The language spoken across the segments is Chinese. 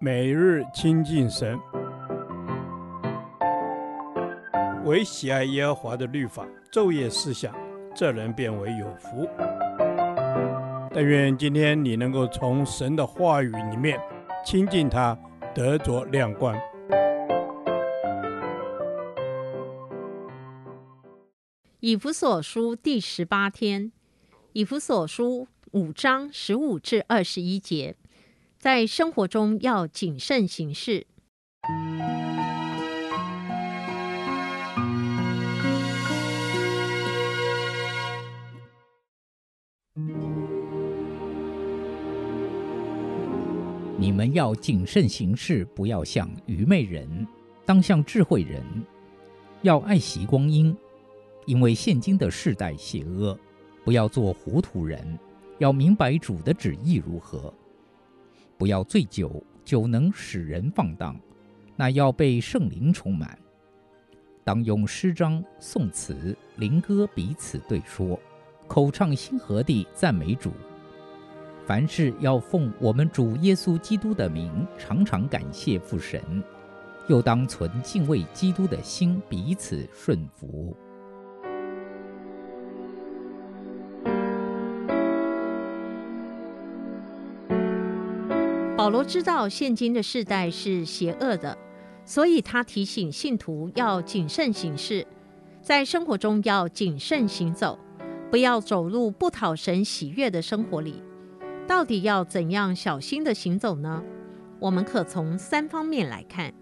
每日亲近神，唯喜爱耶和华的律法，昼夜思想，这人便为有福。但愿今天你能够从神的话语里面亲近他，得着亮光。以弗所书第十八天，以弗所书五章十五至二十一节。在生活中要谨慎行事。你们要谨慎行事，不要像愚昧人，当像智慧人。要爱惜光阴，因为现今的世代邪恶。不要做糊涂人，要明白主的旨意如何。不要醉酒，酒能使人放荡，那要被圣灵充满。当用诗章、颂词、灵歌彼此对说，口唱心和地赞美主。凡事要奉我们主耶稣基督的名，常常感谢父神。又当存敬畏基督的心，彼此顺服。保罗知道现今的世代是邪恶的，所以他提醒信徒要谨慎行事，在生活中要谨慎行走，不要走入不讨神喜悦的生活里。到底要怎样小心地行走呢？我们可从三方面来看：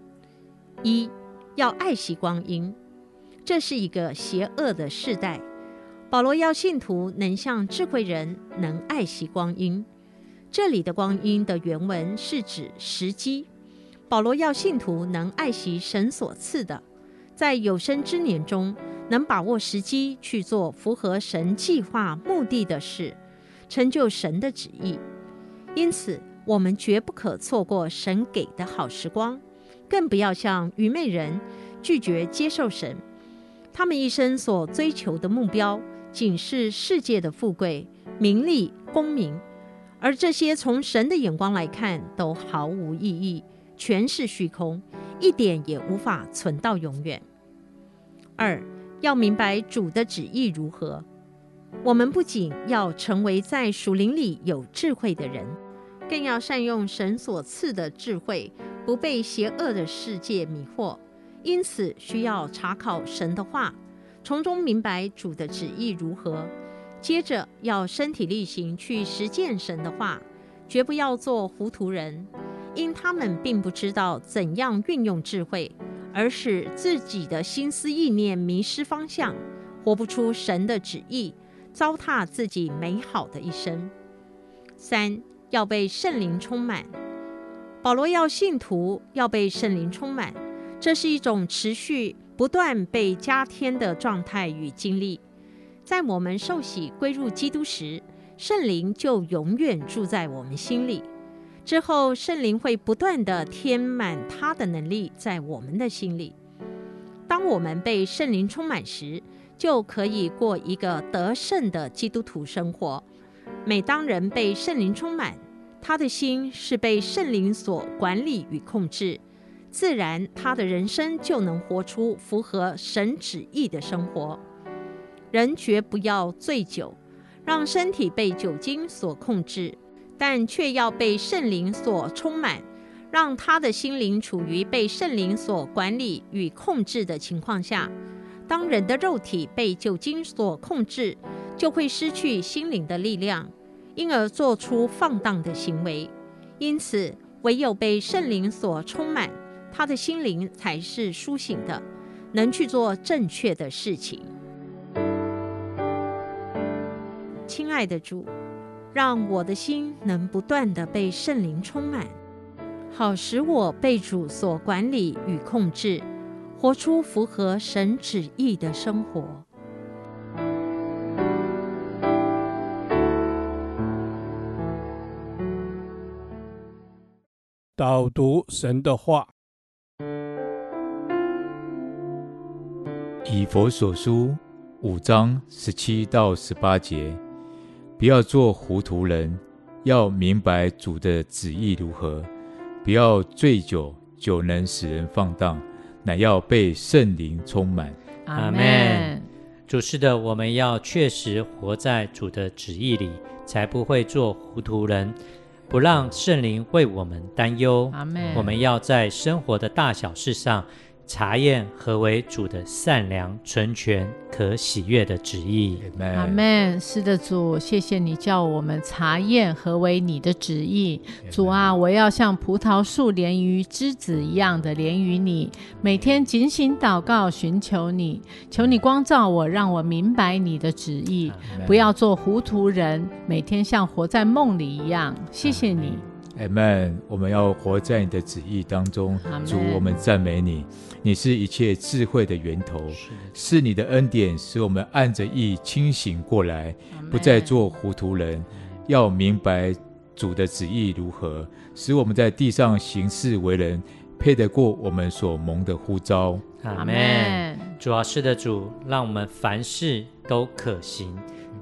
一，要爱惜光阴，这是一个邪恶的世代，保罗要信徒能像智慧人，能爱惜光阴。这里的“光阴”的原文是指时机。保罗要信徒能爱惜神所赐的，在有生之年中能把握时机去做符合神计划目的的事，成就神的旨意。因此，我们绝不可错过神给的好时光，更不要像愚昧人拒绝接受神。他们一生所追求的目标，仅是世界的富贵、名利、功名。而这些从神的眼光来看都毫无意义，全是虚空，一点也无法存到永远。二，要明白主的旨意如何。我们不仅要成为在属灵里有智慧的人，更要善用神所赐的智慧，不被邪恶的世界迷惑。因此，需要查考神的话，从中明白主的旨意如何。接着要身体力行去实践神的话，绝不要做糊涂人，因他们并不知道怎样运用智慧，而使自己的心思意念迷失方向，活不出神的旨意，糟蹋自己美好的一生。三，要被圣灵充满。保罗要信徒要被圣灵充满，这是一种持续不断被加添的状态与经历。在我们受洗归入基督时，圣灵就永远住在我们心里。之后，圣灵会不断地添满他的能力在我们的心里。当我们被圣灵充满时，就可以过一个得胜的基督徒生活。每当人被圣灵充满，他的心是被圣灵所管理与控制，自然他的人生就能活出符合神旨意的生活。人绝不要醉酒，让身体被酒精所控制，但却要被圣灵所充满，让他的心灵处于被圣灵所管理与控制的情况下。当人的肉体被酒精所控制，就会失去心灵的力量，因而做出放荡的行为。因此，唯有被圣灵所充满，他的心灵才是苏醒的，能去做正确的事情。亲爱的主，让我的心能不断的被圣灵充满，好使我被主所管理与控制，活出符合神旨意的生活。导读神的话，以佛所书五章十七到十八节。不要做糊涂人，要明白主的旨意如何。不要醉酒，酒能使人放荡，乃要被圣灵充满。阿门。主是的，我们要确实活在主的旨意里，才不会做糊涂人，不让圣灵为我们担忧。阿门。我们要在生活的大小事上，查验何为主的善良、纯全、可喜悦的旨意。阿门。是的，主，谢谢你叫我们查验何为你的旨意。主啊，我要像葡萄树连于枝子一样的连于你，每天警醒祷告，寻求你，求你光照我，让我明白你的旨意，不要做糊涂人，每天像活在梦里一样。谢谢你。阿门。我们要活在你的旨意当中，主，我们赞美你。你是一切智慧的源头，是，是你的恩典使我们按着意清醒过来，不再做糊涂人。要明白主的旨意如何，使我们在地上行事为人，配得过我们所蒙的呼召。阿门。主啊，是的，主，让我们凡事都可行。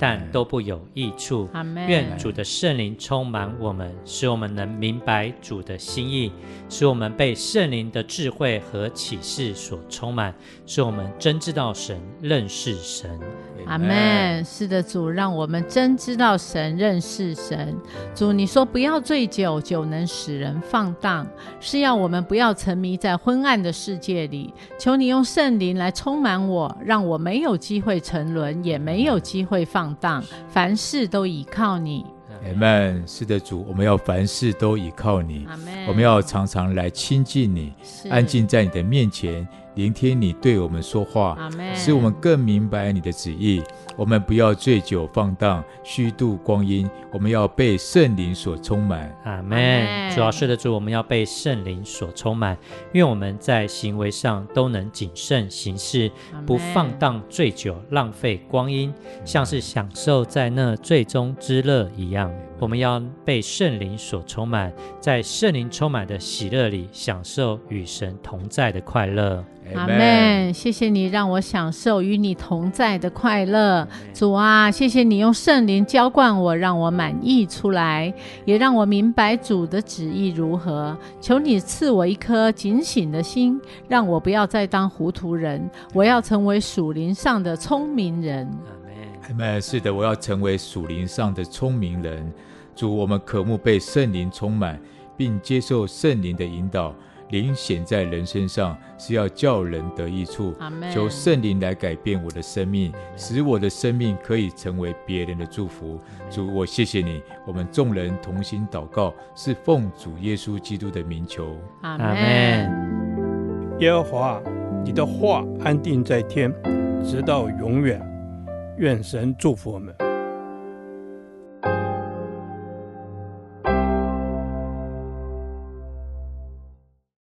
但都不有益处。愿主的圣灵充满我们，使我们能明白主的心意，使我们被圣灵的智慧和启示所充满，使我们真知道神，认识神。阿门。是的，主，让我们真知道神，认识神。主，你说不要醉酒，酒能使人放荡，是要我们不要沉迷在昏暗的世界里。求你用圣灵来充满我，让我没有机会沉沦，也没有机会放荡。凡事都倚靠你。阿门。是的，主，我们要凡事都倚靠你。阿门。我们要常常来亲近你，安静在你的面前。聆听你对我们说话，使我们更明白你的旨意。我们不要醉酒放荡，虚度光阴。我们要被圣灵所充满。阿门。主要是的主，我们要被圣灵所充满。愿我们在行为上都能谨慎行事，不放荡醉酒，浪费光阴，像是享受在那最终之乐一样。我们要被圣灵所充满，在圣灵充满的喜乐里，享受与神同在的快乐。阿门，谢谢你让我享受与你同在的快乐，主啊，谢谢你用圣灵浇灌我，让我满意出来，也让我明白主的旨意如何。求你赐我一颗警醒的心，让我不要再当糊涂人，我要成为属灵上的聪明人。阿门。是的，我要成为属灵上的聪明人。主，我们渴慕被圣灵充满，并接受圣灵的引导。灵显在人身上，是要叫人得益处。求圣灵来改变我的生命，使我的生命可以成为别人的祝福。主，我谢谢你。我们众人同心祷告，是奉主耶稣基督的名求。阿门。耶和华，你的话安定在天，直到永远。愿神祝福我们。